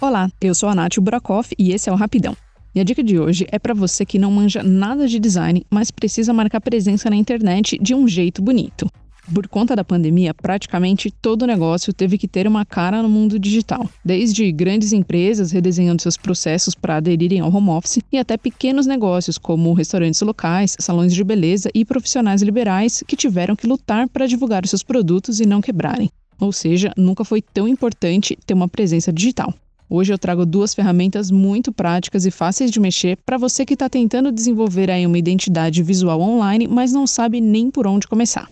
Olá, eu sou a Nath Burakoff e esse é o Rapidão. E a dica de hoje é para você que não manja nada de design, mas precisa marcar presença na internet de um jeito bonito. Por conta da pandemia, praticamente todo negócio teve que ter uma cara no mundo digital. Desde grandes empresas redesenhando seus processos para aderirem ao home office e até pequenos negócios como restaurantes locais, salões de beleza e profissionais liberais que tiveram que lutar para divulgar seus produtos e não quebrarem. Ou seja, nunca foi tão importante ter uma presença digital. Hoje eu trago duas ferramentas muito práticas e fáceis de mexer para você que está tentando desenvolver aí uma identidade visual online, mas não sabe nem por onde começar.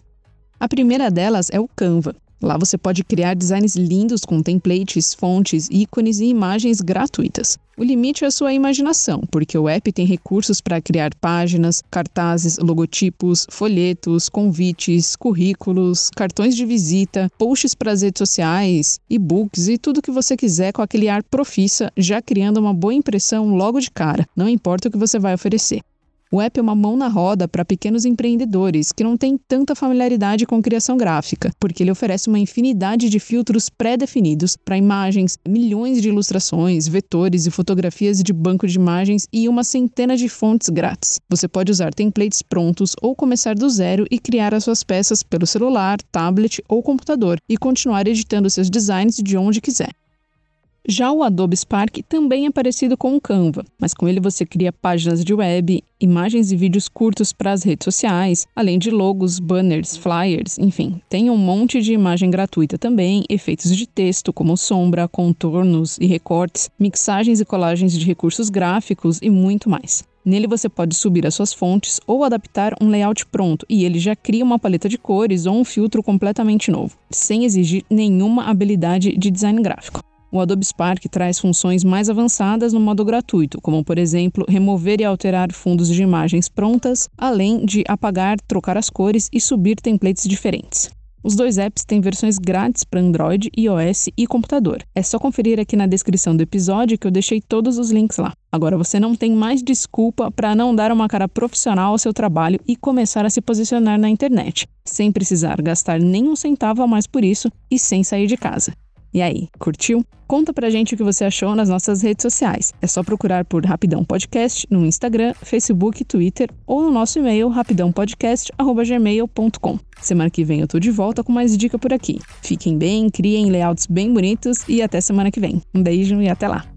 A primeira delas é o Canva. Lá você pode criar designs lindos com templates, fontes, ícones e imagens gratuitas. O limite é a sua imaginação, porque o app tem recursos para criar páginas, cartazes, logotipos, folhetos, convites, currículos, cartões de visita, posts para as redes sociais, e-books e tudo que você quiser com aquele ar profissa, já criando uma boa impressão logo de cara, não importa o que você vai oferecer. O app é uma mão na roda para pequenos empreendedores que não têm tanta familiaridade com criação gráfica, porque ele oferece uma infinidade de filtros pré-definidos para imagens, milhões de ilustrações, vetores e fotografias de banco de imagens e uma centena de fontes grátis. Você pode usar templates prontos ou começar do zero e criar as suas peças pelo celular, tablet ou computador e continuar editando seus designs de onde quiser. Já o Adobe Spark também é parecido com o Canva, mas com ele você cria páginas de web, imagens e vídeos curtos para as redes sociais, além de logos, banners, flyers, enfim, tem um monte de imagem gratuita também, efeitos de texto como sombra, contornos e recortes, mixagens e colagens de recursos gráficos e muito mais. Nele você pode subir as suas fontes ou adaptar um layout pronto e ele já cria uma paleta de cores ou um filtro completamente novo, sem exigir nenhuma habilidade de design gráfico. O Adobe Spark traz funções mais avançadas no modo gratuito, como, por exemplo, remover e alterar fundos de imagens prontas, além de apagar, trocar as cores e subir templates diferentes. Os dois apps têm versões grátis para Android, iOS e computador. É só conferir aqui na descrição do episódio que eu deixei todos os links lá. Agora você não tem mais desculpa para não dar uma cara profissional ao seu trabalho e começar a se posicionar na internet, sem precisar gastar nenhum centavo a mais por isso e sem sair de casa. E aí, curtiu? Conta pra gente o que você achou nas nossas redes sociais. É só procurar por Rapidão Podcast no Instagram, Facebook, Twitter ou no nosso e-mail rapidãopodcast.gmail.com. Semana que vem eu tô de volta com mais dica por aqui. Fiquem bem, criem layouts bem bonitos e até semana que vem. Um beijo e até lá!